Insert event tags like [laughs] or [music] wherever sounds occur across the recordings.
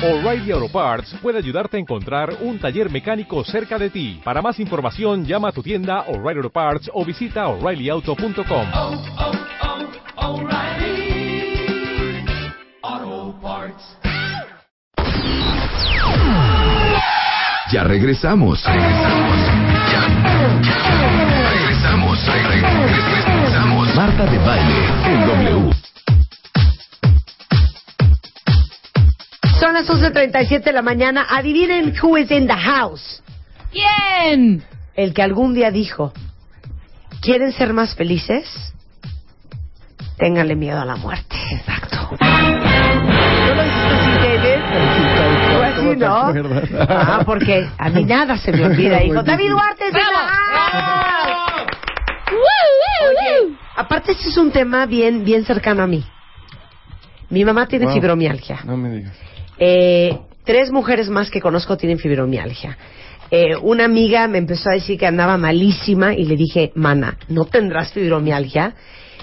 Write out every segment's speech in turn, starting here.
O'Reilly Auto Parts puede ayudarte a encontrar un taller mecánico cerca de ti. Para más información, llama a tu tienda O'Reilly Auto Parts o visita oreillyauto.com. oh, oh, Parts. Ya regresamos. Regresamos. Ya. Regresamos. Regresamos. Marta de baile en W. Son las 11.37 de la mañana. Adivinen who is in the house. ¿Quién? El que algún día dijo, ¿quieren ser más felices? Ténganle miedo a la muerte. Exacto. ¿No lo dijiste así, David? Fue así, ¿no? Ah, porque a mí nada se me olvida. Dijo, David Duarte es. Oye, aparte este es un tema bien, bien cercano a mí. Mi mamá tiene Wow. fibromialgia. No me digas. Eh, tres mujeres más que conozco tienen fibromialgia. Eh, una amiga me empezó a decir que andaba malísima y le dije, mana, ¿no tendrás fibromialgia?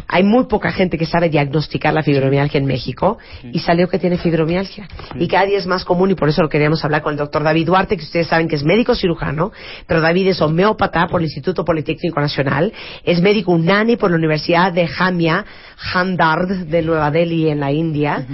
Hay muy poca gente que sabe diagnosticar la fibromialgia en México y salió que tiene fibromialgia. Y cada día es más común y por eso lo queríamos hablar con el doctor David Duarte, que ustedes saben que es médico cirujano, pero David es homeópata por el Instituto Politécnico Nacional, es médico unani por la Universidad de Jamia, Hamdard de Nueva Delhi en la India,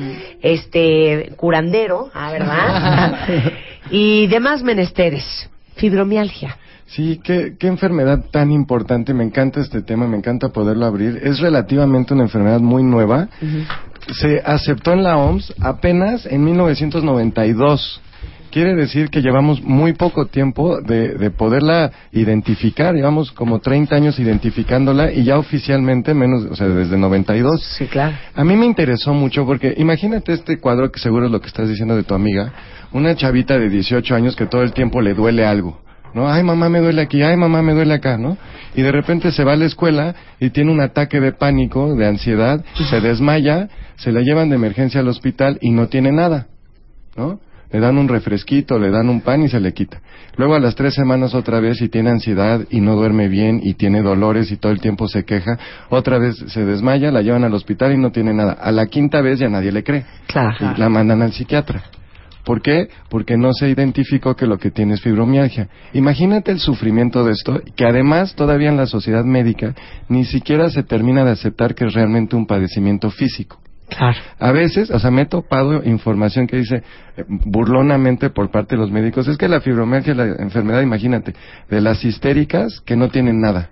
este curandero, ah, ¿verdad? [laughs] y demás menesteres. Fibromialgia. Sí, qué, qué enfermedad tan importante. Me encanta este tema, me encanta poderlo abrir. Es relativamente una enfermedad muy nueva. Se aceptó en la OMS apenas en 1992. Quiere decir que llevamos muy poco tiempo de, de poderla identificar. Llevamos como 30 años identificándola y ya oficialmente menos, o sea, desde 92. Sí, claro. A mí me interesó mucho porque imagínate este cuadro que seguro es lo que estás diciendo de tu amiga, una chavita de 18 años que todo el tiempo le duele algo. ¿No? Ay, mamá, me duele aquí, ay, mamá, me duele acá, ¿no? Y de repente se va a la escuela y tiene un ataque de pánico, de ansiedad, se desmaya, se la llevan de emergencia al hospital y no tiene nada, ¿no? Le dan un refresquito, le dan un pan y se le quita. Luego a las tres semanas otra vez y tiene ansiedad y no duerme bien y tiene dolores y todo el tiempo se queja. Otra vez se desmaya, la llevan al hospital y no tiene nada. A la quinta vez ya nadie le cree. Claro. Y la mandan al psiquiatra. ¿Por qué? Porque no se identificó que lo que tiene es fibromialgia. Imagínate el sufrimiento de esto, que además todavía en la sociedad médica ni siquiera se termina de aceptar que es realmente un padecimiento físico. Claro. A veces, o sea, me he topado información que dice eh, burlonamente por parte de los médicos, es que la fibromialgia es la enfermedad, imagínate, de las histéricas que no tienen nada.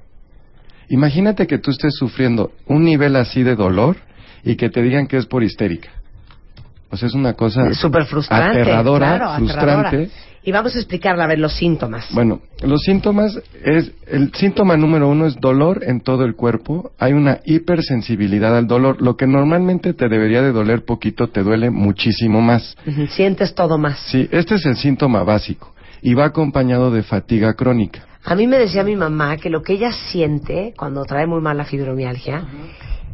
Imagínate que tú estés sufriendo un nivel así de dolor y que te digan que es por histérica. O sea, es una cosa Súper frustrante. aterradora, claro, frustrante. aterradora. Y vamos a explicarle, a ver, los síntomas. Bueno, los síntomas es el síntoma número uno es dolor en todo el cuerpo. Hay una hipersensibilidad al dolor. Lo que normalmente te debería de doler poquito te duele muchísimo más. Sientes todo más. Sí, este es el síntoma básico y va acompañado de fatiga crónica. A mí me decía mi mamá que lo que ella siente cuando trae muy mal la fibromialgia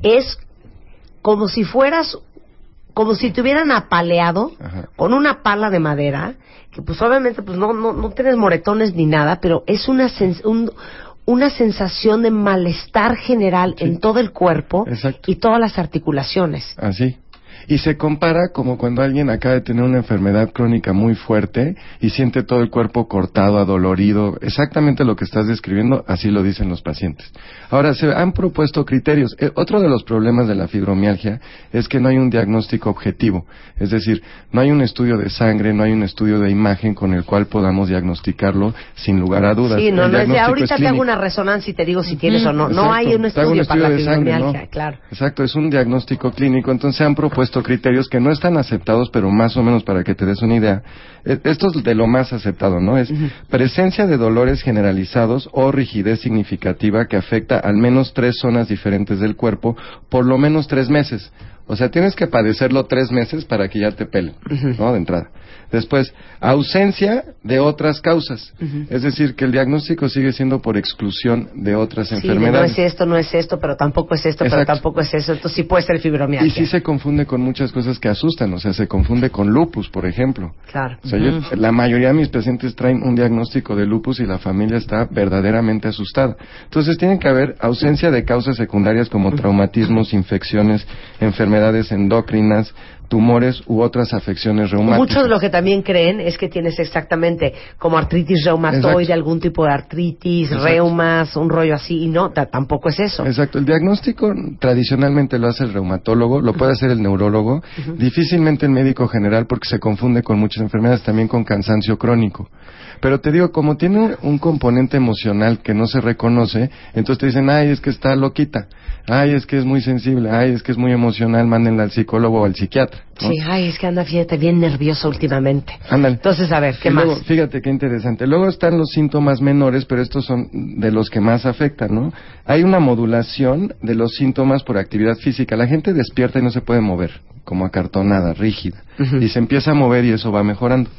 es como si fueras, como si te hubieran apaleado Ajá. con una pala de madera, que pues obviamente pues no, no, no tienes moretones ni nada, pero es una, sens- un- una sensación de malestar general en todo el cuerpo Exacto. y todas las articulaciones. Así. Y se compara como cuando alguien acaba de tener una enfermedad crónica muy fuerte y siente todo el cuerpo cortado, adolorido. Exactamente lo que estás describiendo, así lo dicen los pacientes. Ahora, se han propuesto criterios. Eh, otro de los problemas de la fibromialgia es que no hay un diagnóstico objetivo. Es decir, no hay un estudio de sangre, no hay un estudio de imagen con el cual podamos diagnosticarlo sin lugar a dudas. Sí, no, El no es de ahorita es te hago una resonancia y te digo si tienes o no. No Exacto. hay un estudio, para la sangre, fibromialgia, ¿no? claro. Exacto, es un diagnóstico clínico, entonces se han propuesto criterios que no están aceptados, pero más o menos para que te des una idea. Eh, Esto es de lo más aceptado, ¿no? Es presencia de dolores generalizados o rigidez significativa que afecta al menos tres zonas diferentes del cuerpo por lo menos tres meses. O sea, tienes que padecerlo tres meses para que ya te pelen, ¿no? De entrada. Después, ausencia de otras causas. Es decir, que el diagnóstico sigue siendo por exclusión de otras Sí, de no enfermedades. es esto, no es esto, pero tampoco es esto, pero tampoco es eso. Entonces sí puede ser fibromialgia. Y sí se confunde con muchas cosas que asustan, o sea, se confunde con lupus, por ejemplo. Claro. O sea, yo- la mayoría de mis pacientes traen un diagnóstico de lupus y la familia está verdaderamente asustada. Entonces, tiene que haber ausencia de causas secundarias como traumatismos, infecciones, enfermedades endocrinas, tumores u otras afecciones reumáticas. Muchos de lo que también creen es que tienes exactamente como artritis reumatoide, Exacto. algún tipo de artritis, Exacto. reumas, un rollo así, y no, ta- tampoco es eso. Exacto, el diagnóstico tradicionalmente lo hace el reumatólogo, lo puede hacer el neurólogo, difícilmente el médico general porque se confunde con muchas enfermedades, también con cansancio crónico. Pero te digo, como tiene un componente emocional que no se reconoce, entonces te dicen, ay, es que está loquita, ay, es que es muy sensible, ay, es que es muy emocional, mándenla al psicólogo o al psiquiatra. ¿no? Sí, ay, es que anda, fíjate, bien nerviosa últimamente. Ándale. Entonces, a ver, ¿qué Y más? luego, fíjate qué interesante. Luego están los síntomas menores, pero estos son de los que más afectan, ¿no? Hay una modulación de los síntomas por actividad física. La gente despierta y no se puede mover, como acartonada, rígida. Y se empieza a mover y eso va mejorando.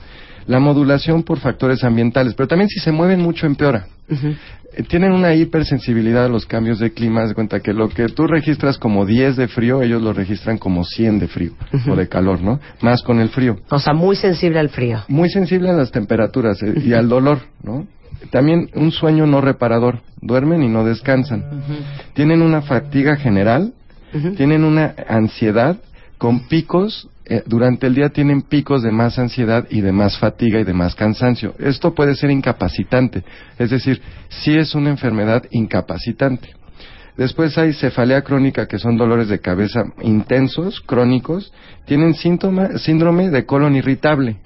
La modulación por factores ambientales, pero también si se mueven mucho empeora. Eh, Tienen una hipersensibilidad a los cambios de clima. De cuenta que lo que tú registras como 10 de frío, ellos lo registran como 100 de frío o de calor, ¿no? Más con el frío O sea, muy sensible al frío. muy sensible a las temperaturas eh, y al dolor, ¿no? También un sueño no reparador, duermen y no descansan. Tienen una fatiga general, tienen una ansiedad con picos, eh, durante el día tienen picos de más ansiedad y de más fatiga y de más cansancio. Esto puede ser incapacitante, es decir, sí es una enfermedad incapacitante. Después hay cefalea crónica, que son dolores de cabeza intensos, crónicos. Tienen síntoma, síndrome de colon irritable.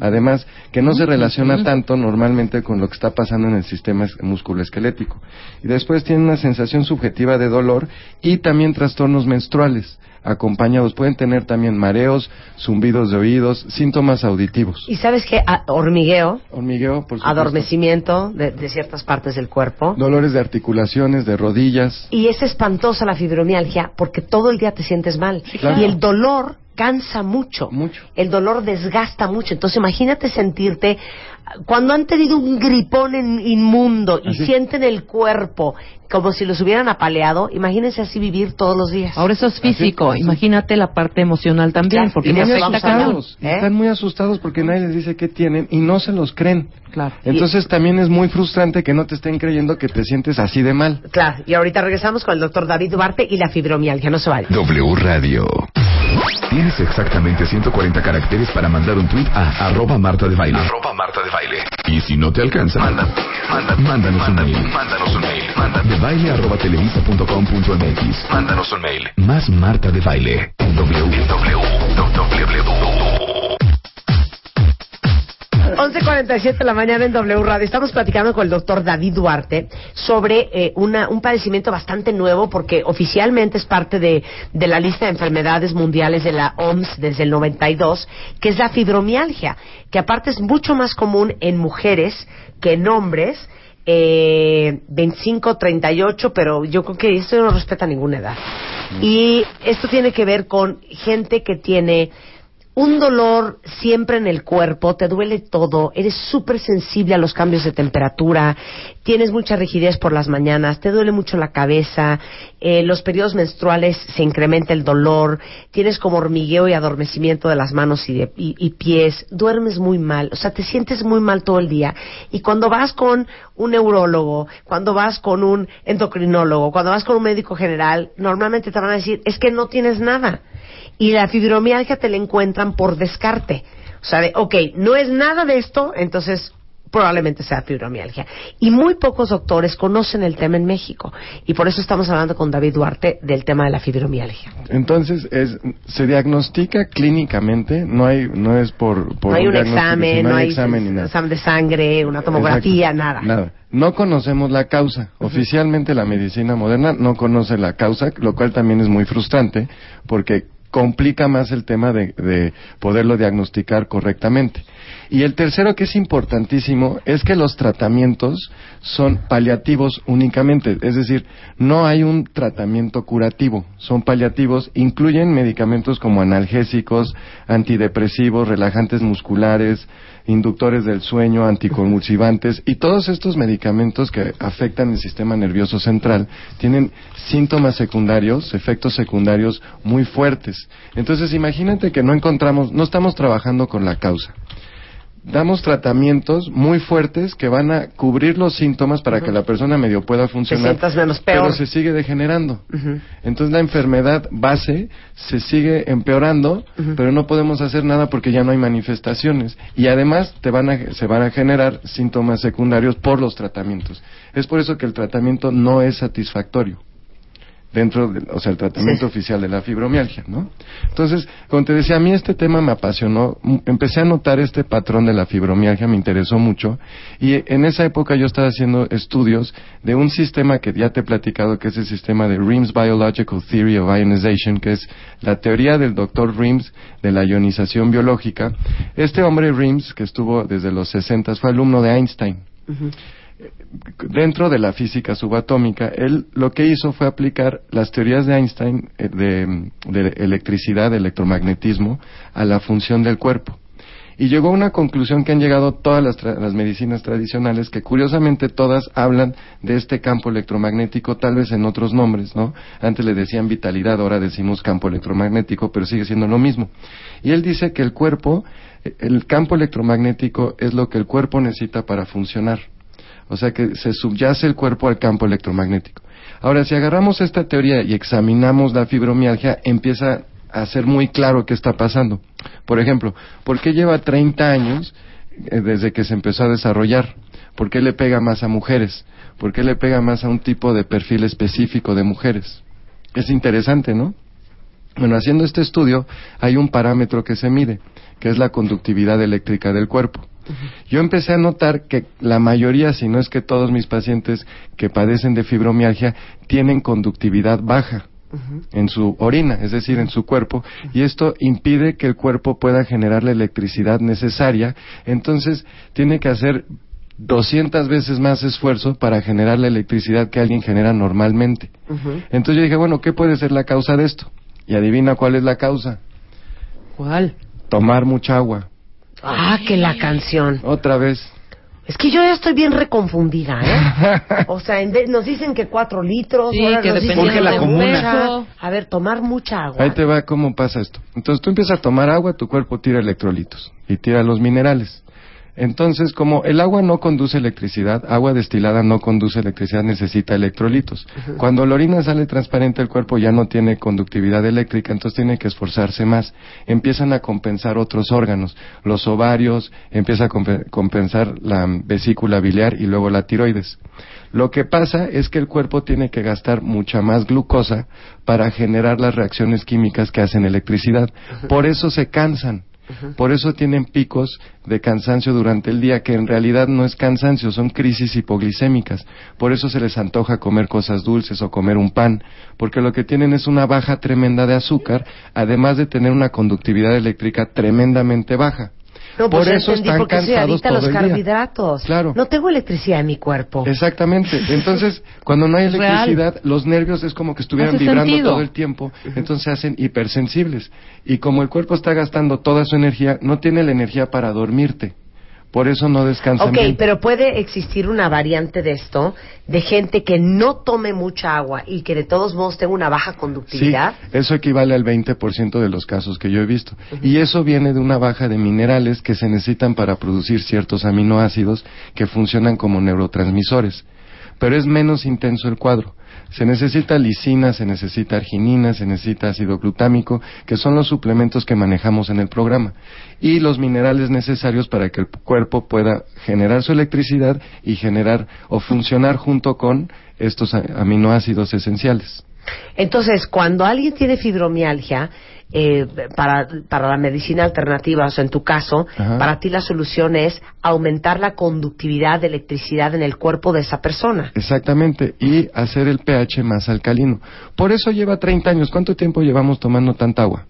Además, que no se relaciona tanto normalmente con lo que está pasando en el sistema es- musculoesquelético. Y después tienen una sensación subjetiva de dolor y también trastornos menstruales acompañados. Pueden tener también mareos, zumbidos de oídos, síntomas auditivos. Y sabes qué, A- hormigueo, Hormigueo, por supuesto. adormecimiento de, de ciertas partes del cuerpo. Dolores de articulaciones, de rodillas. Y es espantosa la fibromialgia porque todo el día te sientes mal. claro. Y el dolor cansa mucho. Mucho. El dolor desgasta mucho. Entonces imagínate sentirte cuando han tenido un gripón en- inmundo y Así. sienten el cuerpo como si los hubieran apaleado, imagínense así vivir todos los días. Ahora eso es físico, Así- imagínate la parte emocional también, Claro, porque Y muy asustados. ¿Eh? Están muy asustados porque nadie les dice qué tienen y no se los creen. Claro. Entonces también es muy frustrante que no te estén creyendo que te sientes así de mal. Claro, y ahorita regresamos con el doctor David Duarte y la fibromialgia. No se vayan. W Radio. Tienes exactamente 140 caracteres para mandar un tweet a arroba Marta de Baile. Arroba Marta de Baile. Y si no te alcanza, manda, manda, mándanos un mail. Mándanos un mail. Manda de baile arroba televisa.com.mx. Mándanos un mail. Más Marta de Baile. En W. En W. W. 11.47 de la mañana en W Radio. Estamos platicando con el doctor David Duarte sobre eh, una- un padecimiento bastante nuevo porque oficialmente es parte de, de la lista de enfermedades mundiales de la OMS desde el 92, que es la fibromialgia, que aparte es mucho más común en mujeres que en hombres. Eh, 25, 38, pero yo creo que esto no respeta ninguna edad. Y esto tiene que ver con gente que tiene un dolor siempre en el cuerpo, te duele todo, eres súper sensible a los cambios de temperatura, tienes mucha rigidez por las mañanas, te duele mucho la cabeza, eh, los periodos menstruales se incrementa el dolor, tienes como hormigueo y adormecimiento de las manos y, de, y, y pies, duermes muy mal, o sea, te sientes muy mal todo el día. Y cuando vas con un neurólogo, cuando vas con un endocrinólogo, cuando vas con un médico general, normalmente te van a decir, es que no tienes nada y la fibromialgia te la encuentran por descarte. O sea, de, ok, no es nada de esto, entonces probablemente sea fibromialgia. Y muy pocos doctores conocen el tema en México. Y por eso estamos hablando con David Duarte del tema de la fibromialgia. Entonces es, se diagnostica clínicamente, no hay, no es por, por no hay un examen, no hay examen ni nada. examen de sangre, una tomografía, Exacto. nada. Nada. No conocemos la causa. Oficialmente la medicina moderna no conoce la causa, lo cual también es muy frustrante porque complica más el tema de, de poderlo diagnosticar correctamente. Y el tercero que es importantísimo es que los tratamientos son paliativos únicamente, es decir, no hay un tratamiento curativo, son paliativos, incluyen medicamentos como analgésicos, antidepresivos, relajantes musculares, inductores del sueño, anticonvulsivantes y todos estos medicamentos que afectan el sistema nervioso central tienen síntomas secundarios, efectos secundarios muy fuertes. Entonces, imagínate que no encontramos, no estamos trabajando con la causa. damos tratamientos muy fuertes que van a cubrir los síntomas para que la persona medio pueda funcionar. sientas menos peor. Pero se sigue degenerando. Entonces la enfermedad base se sigue empeorando, pero no podemos hacer nada porque ya no hay manifestaciones. Y además te van a, se van a generar síntomas secundarios por los tratamientos. Es por eso que el tratamiento no es satisfactorio dentro, de, o sea, el tratamiento Sí. oficial de la fibromialgia, ¿no? Entonces, como te decía, a mí este tema me apasionó, empecé a notar este patrón de la fibromialgia, me interesó mucho, y en esa época yo estaba haciendo estudios de un sistema que ya te he platicado, que es el sistema de Reams Biological Theory of Ionization, que es la teoría del doctor Reams de la ionización biológica. Este hombre Reams, que estuvo desde los 60, fue alumno de Einstein dentro de la física subatómica, él lo que hizo fue aplicar las teorías de Einstein eh, de, de electricidad, de electromagnetismo, a la función del cuerpo. Y llegó a una conclusión que han llegado todas las, tra- las medicinas tradicionales, que curiosamente todas hablan de este campo electromagnético, tal vez en otros nombres, ¿no? Antes le decían vitalidad, ahora decimos campo electromagnético, pero sigue siendo lo mismo. Y él dice que el cuerpo, eh, el campo electromagnético es lo que el cuerpo necesita para funcionar. O sea que se subyace el cuerpo al campo electromagnético. Ahora, si agarramos esta teoría y examinamos la fibromialgia, empieza a ser muy claro qué está pasando. Por ejemplo, ¿por qué lleva 30 años eh, desde que se empezó a desarrollar? ¿Por qué le pega más a mujeres? ¿Por qué le pega más a un tipo de perfil específico de mujeres? Es interesante, ¿no? Bueno, haciendo este estudio hay un parámetro que se mide, que es la conductividad eléctrica del cuerpo. Yo empecé a notar que la mayoría, si no es que todos mis pacientes que padecen de fibromialgia, tienen conductividad baja en su orina, es decir, en su cuerpo, y esto impide que el cuerpo pueda generar la electricidad necesaria, entonces tiene que hacer 200 veces más esfuerzo para generar la electricidad que alguien genera normalmente. Entonces yo dije, bueno, ¿qué puede ser la causa de esto? Y adivina cuál es la causa. ¿Cuál? Tomar mucha agua. Ah, que la canción. Otra vez. Es que yo ya estoy bien reconfundida, ¿eh? [laughs] O sea, en de- nos dicen que cuatro litros, Sí, ahora que nos dicen que la comuna. A ver, tomar mucha agua. Ahí te va cómo pasa esto. Entonces tú empiezas a tomar agua, tu cuerpo tira electrolitos y tira los minerales. Entonces, como el agua no conduce electricidad, agua destilada no conduce electricidad, necesita electrolitos. Cuando la orina sale transparente, el cuerpo ya no tiene conductividad eléctrica, entonces tiene que esforzarse más. Empiezan a compensar otros órganos, los ovarios, empieza a compe- compensar la vesícula biliar y luego la tiroides. Lo que pasa es que el cuerpo tiene que gastar mucha más glucosa para generar las reacciones químicas que hacen electricidad. Por eso se cansan. Por eso tienen picos de cansancio durante el día, que en realidad no es cansancio, son crisis hipoglicémicas. Por eso se les antoja comer cosas dulces o comer un pan, porque lo que tienen es una baja tremenda de azúcar, además de tener una conductividad eléctrica tremendamente baja. No, pues Por eso entendí, están cansados todo los el día. carbohidratos. Claro. No tengo electricidad en mi cuerpo. Exactamente. Entonces, [laughs] cuando no hay real. electricidad, los nervios es como que estuvieran Hace vibrando sentido. todo el tiempo, entonces se hacen hipersensibles. Y como el cuerpo está gastando toda su energía, no tiene la energía para dormirte. Por eso no descansan Ok, bien. pero puede existir una variante de esto, de gente que no tome mucha agua y que de todos modos tenga una baja Sí, conductividad. eso equivale al 20% de los casos que yo he visto. Y eso viene de una baja de minerales que se necesitan para producir ciertos aminoácidos que funcionan como neurotransmisores. Pero es menos intenso el cuadro. Se necesita lisina, se necesita arginina, se necesita ácido glutámico, que son los suplementos que manejamos en el programa. Y los minerales necesarios para que el cuerpo pueda generar su electricidad y generar o funcionar junto con estos aminoácidos esenciales. Entonces, cuando alguien tiene fibromialgia, eh, para, para la medicina alternativa, o sea, en tu caso, Ajá. para ti la solución es aumentar la conductividad de electricidad en el cuerpo de esa persona. Exactamente, y hacer el pH más alcalino. Por eso lleva 30 años. ¿Cuánto tiempo llevamos tomando tanta agua?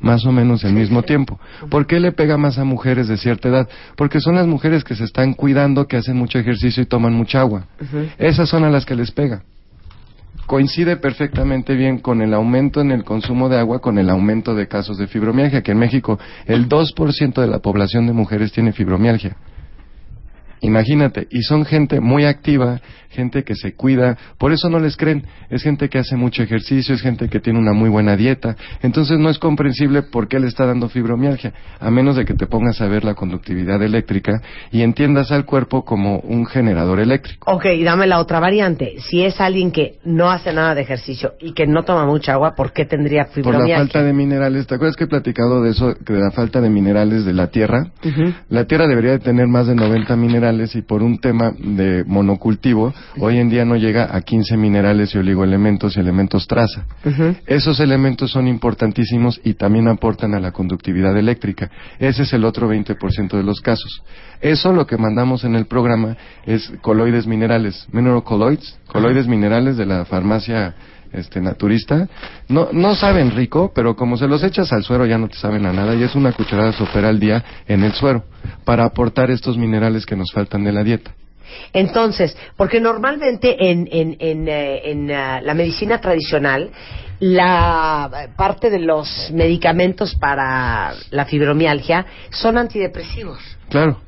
Más o menos el mismo tiempo. ¿Por qué le pega más a mujeres de cierta edad? Porque son las mujeres que se están cuidando, que hacen mucho ejercicio y toman mucha agua. Esas son a las que les pega. Coincide perfectamente bien con el aumento en el consumo de agua, con el aumento de casos de fibromialgia, que en México el 2% de la población de mujeres tiene fibromialgia. Imagínate, y son gente muy activa, gente que se cuida, por eso no les creen, es gente que hace mucho ejercicio, es gente que tiene una muy buena dieta, entonces no es comprensible por qué le está dando fibromialgia, a menos de que te pongas a ver la conductividad eléctrica y entiendas al cuerpo como un generador eléctrico. Ok, dame la otra variante. Si es alguien que no hace nada de ejercicio y que no toma mucha agua, ¿por qué tendría Por la fibromialgia? falta de minerales, ¿te acuerdas que he platicado de eso, de la falta de minerales de la tierra? La tierra debería de tener más de 90 minerales y por un tema de monocultivo, hoy en día no llega a 15 minerales y oligoelementos y elementos traza. Esos elementos son importantísimos y también aportan a la conductividad eléctrica. Ese es el otro 20% de los casos. Eso lo que mandamos en el programa es coloides minerales, mineral colloids, coloides minerales de la farmacia este naturista. No no saben rico, pero como se los echas al suero ya no te saben a nada y es una cucharada sopera al día en el suero para aportar estos minerales que nos faltan de la dieta. Entonces, porque normalmente en, en, en, eh, en, eh, la medicina tradicional, la parte de los medicamentos para la fibromialgia son antidepresivos. Claro.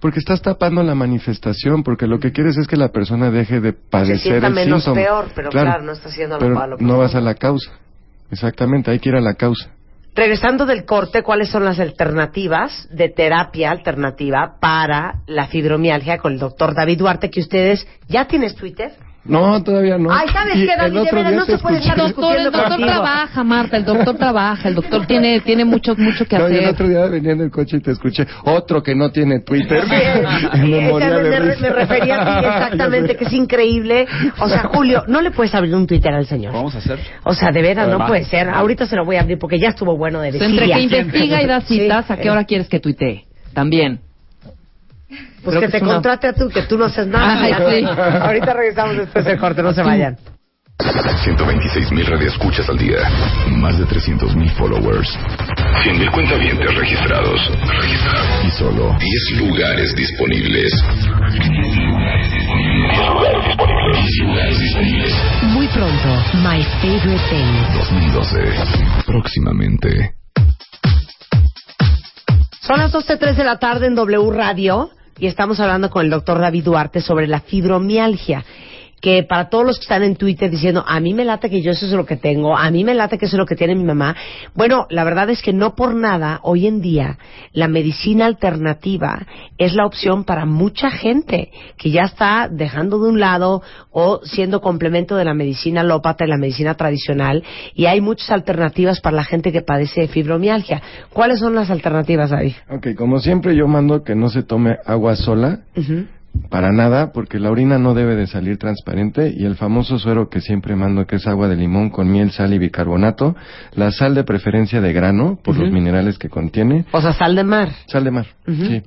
Porque estás tapando la manifestación, porque lo que quieres es que la persona deje de padecer el menos síntoma. peor, pero claro, no está haciendo lo pero malo, no vas a la causa. Exactamente, hay que ir a la causa. Regresando del corte, ¿cuáles son las alternativas de terapia alternativa para la fibromialgia con el doctor David Duarte, que ustedes ya tienes Twitter? No, todavía no. Ay, ¿sabes Y qué, el David? De veras, no se puede escuché- estar Doctor, el doctor contigo. trabaja, Marta, el doctor trabaja, el doctor tiene, tiene mucho, mucho que No, y el hacer. otro día venía en el coche y te escuché. Otro que no tiene Twitter. Sí, [laughs] memoria de me, refería a ti [laughs] exactamente, que es increíble. O sea, Julio, no le puedes abrir un Twitter al señor. Vamos a hacer. O sea, de veras, no Va. puede ser. Ahorita se lo voy a abrir porque ya estuvo bueno de Pues entre que investiga y da citas, Sí. ¿a qué hora quieres que tuitee? También. Pues Creo que que te contrate a tú, que tú no haces nada. Ay, sí. Ahorita regresamos después del corte, no se vayan. 126 mil radioescuchas al día. Más de 300 mil followers. 100 mil cuentavientes registrados. Registrados. Y solo 10 lugares disponibles. 10 lugares disponibles. 10 lugares disponibles. Muy pronto, My Favorite Things. 2012. Próximamente. Son las 12.03 de la tarde en W Radio y estamos hablando con el doctor David Duarte sobre la fibromialgia. Que para todos los que están en Twitter diciendo, a mí me late que yo eso es lo que tengo, a mí me late que eso es lo que tiene mi mamá. Bueno, la verdad es que no por nada, hoy en día, la medicina alternativa es la opción para mucha gente que ya está dejando de un lado o siendo complemento de la medicina alópata y la medicina tradicional. Y hay muchas alternativas para la gente que padece de fibromialgia. ¿Cuáles son las alternativas, David? Ok, como siempre yo mando que no se tome agua sola. Para nada, porque la orina no debe de salir transparente y el famoso suero que siempre mando que es agua de limón con miel, sal y bicarbonato, la sal de preferencia de grano por los minerales que contiene, O sea, sal de mar. sal de mar, sí.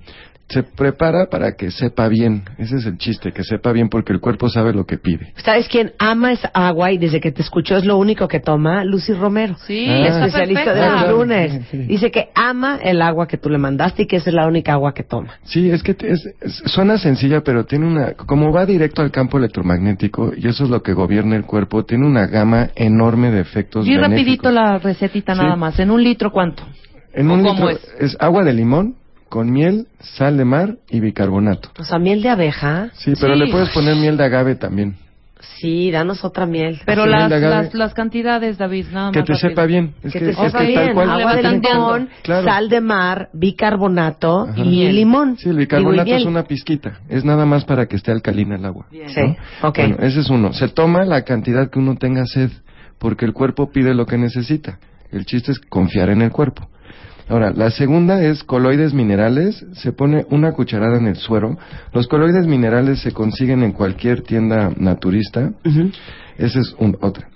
Se prepara para que sepa bien, ese es el chiste, que sepa bien porque el cuerpo sabe lo que pide. ¿Sabes quién ama esa agua y desde que te escuchó es lo único que toma? Lucy Romero. Sí, Ah. La especialista de los lunes. Sí. Dice que ama el agua que tú le mandaste y que esa es la única agua que toma. Sí, es que te- es- es- suena sencilla, pero tiene una, como va directo al campo electromagnético, y eso es lo que gobierna el cuerpo, tiene una gama enorme de efectos Y benéficos. rapidito la recetita Sí. nada más. ¿En un litro cuánto? En ¿O un cómo litro es? es agua de limón con miel, sal de mar y bicarbonato. O sea, miel de abeja. Sí, pero Sí. le puedes poner miel de agave también. Sí, danos otra miel. Pero las, miel las, las cantidades, David, nada más. Que te rápido. sepa bien. Es que que, te es sepa que bien. tal cual. Agua de limón, Claro. sal de mar, bicarbonato Ajá. y Miel. limón. Sí, el Digo, bicarbonato miel. es una pizquita. Es nada más para que esté alcalina el agua. Bien. Sí, ¿no? ok. Bueno, ese es uno. Se toma la cantidad que uno tenga sed, porque el cuerpo pide lo que necesita. El chiste es confiar en el cuerpo. Ahora, la segunda es coloides minerales. Se pone una cucharada en el suero. Los coloides minerales se consiguen en cualquier tienda naturista. Esa es un, otra.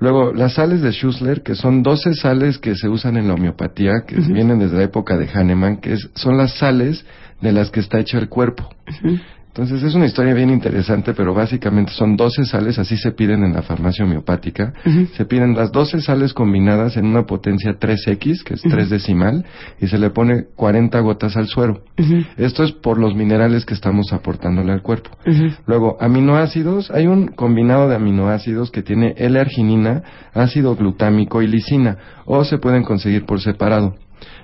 Luego, las sales de Schussler, que son 12 sales que se usan en la homeopatía, que vienen desde la época de Hahnemann, que es- son las sales de las que está hecho el cuerpo. Entonces es una historia bien interesante, pero básicamente son 12 sales, así se piden en la farmacia homeopática. Se piden las 12 sales combinadas en una potencia 3X, que es 3 decimal, y se le pone 40 gotas al suero. Esto es por los minerales que estamos aportándole al cuerpo. Luego, aminoácidos, hay un combinado de aminoácidos que tiene L-arginina, ácido glutámico y lisina, o se pueden conseguir por separado.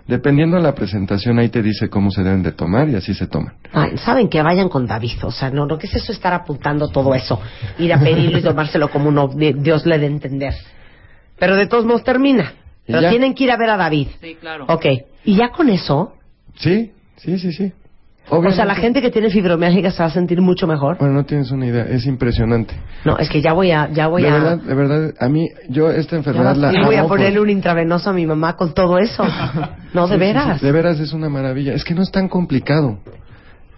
Dependiendo de la presentación, ahí te dice cómo se deben de tomar y así se toman. Ay, Saben que vayan con David, o sea, no, no, ¿qué es eso estar apuntando todo eso? Ir a pedirlo y tomárselo como uno, de- Dios le dé a entender. Pero de todos modos termina. Pero ya. tienen que ir a ver a David. Sí, claro. Ok, y ya con eso, Sí, sí, sí, sí. O sea, la Obviamente- gente que tiene fibromialgia se va a sentir mucho mejor. Bueno, no tienes una idea, es impresionante. No, es que ya voy a, ya voy de a, verdad, de verdad, a mí, yo esta enfermedad la ya voy a amo por- ponerle un intravenoso a mi mamá con todo eso. No, de Sí, sí, veras. sí, de veras es una maravilla. Es que no es tan complicado.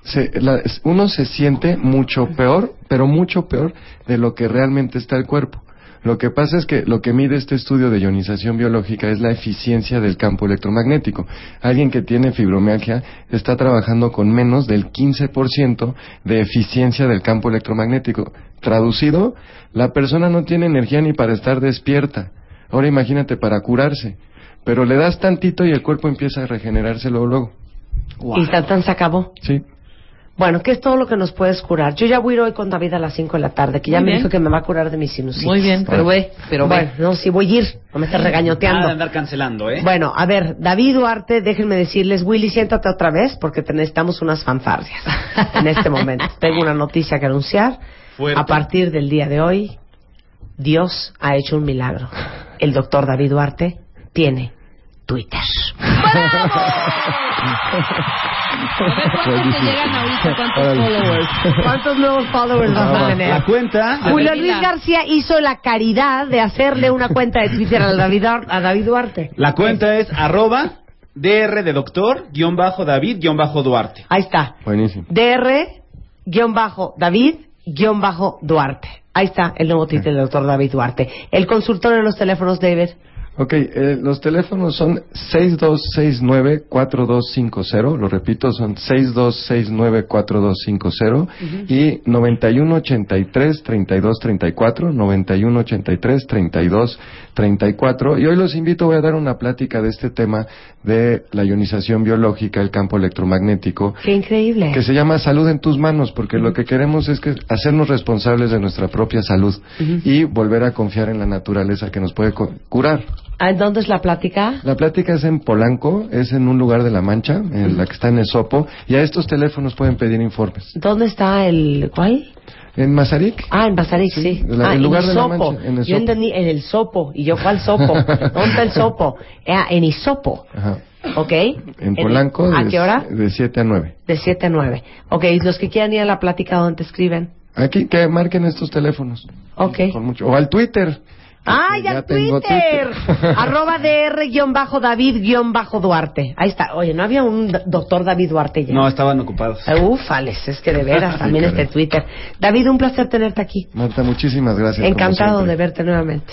Se- la- uno se siente mucho peor, pero mucho peor de lo que realmente está el cuerpo. Lo que pasa es que lo que mide este estudio de ionización biológica es la eficiencia del campo electromagnético. Alguien que tiene fibromialgia está trabajando con menos del 15% de eficiencia del campo electromagnético. Traducido, la persona no tiene energía ni para estar despierta. Ahora imagínate para curarse. Pero le das tantito y el cuerpo empieza a regenerarse luego. Y tan tan se acabó. Sí. Bueno, ¿qué es todo lo que nos puedes curar? Yo ya voy a ir hoy con David a las 5 de la tarde, que ya Muy me bien. dijo que me va a curar de mi sinusitis. Muy bien, pero ve, pero bueno, no, sí voy a ir, no me estés Nada regañoteando. de andar cancelando, ¿eh? Bueno, a ver, David Duarte, déjenme decirles, Willy, siéntate otra vez porque te necesitamos unas fanfarrias [laughs] en este momento. Tengo una noticia que anunciar. Fuerte. A partir del día de hoy, Dios ha hecho un milagro. El doctor David Duarte tiene Twitter. [laughs] A ver cuántos te llegan ahorita, cuántos followers. ¿Cuántos nuevos followers vas a tener? La cuenta. Julio Luis. García hizo la caridad de hacerle una cuenta de Twitter a David, a David Duarte. La cuenta es arroba dr de doctor guion bajo David guion bajo Duarte. Ahí está. Buenísimo. DR-David-Duarte. Ahí está el nuevo Twitter del doctor David Duarte. El consultorio de los teléfonos, David. Ok, eh, los teléfonos son 6269-4250, lo repito, son 6269-4250 y 9183-3234, 9183-3234. Y hoy los invito, voy a dar una plática de este tema de la ionización biológica, el campo electromagnético, Qué increíble. que se llama Salud en tus manos, porque lo que queremos es que hacernos responsables de nuestra propia salud y volver a confiar en la naturaleza que nos puede curar. Ah, ¿Dónde es la plática? La plática es en Polanco, es en un lugar de La Mancha, en la que está en Esopo, y a estos teléfonos pueden pedir informes. ¿Dónde está el cuál? En Mazarik, Ah, en Basarik, sí. la- ah, el lugar en de la Isopo. Mancha, en Yo Isopo. entendí en el Sopo. Y yo, ¿cuál Sopo? ¿Dónde está el Sopo? Ah, en Isopo. Ajá. ¿Ok? en Polanco, ¿A de, qué hora? de 7 a 9. De 7 a 9. Ok, y los que quieran ir a la plática, ¿dónde te escriben? Aquí, que marquen estos teléfonos. Ok. Con mucho, o al Twitter. ¡Ah, ya tengo Twitter! Twitter. [laughs] Arroba DR-David-Duarte. Ahí está. Oye, ¿no había un doctor David Duarte ya? No, estaban ocupados. Ufales, es que de veras [laughs] también Sí, este. Twitter. David, un placer tenerte aquí. Marta, muchísimas gracias. Encantado de verte nuevamente.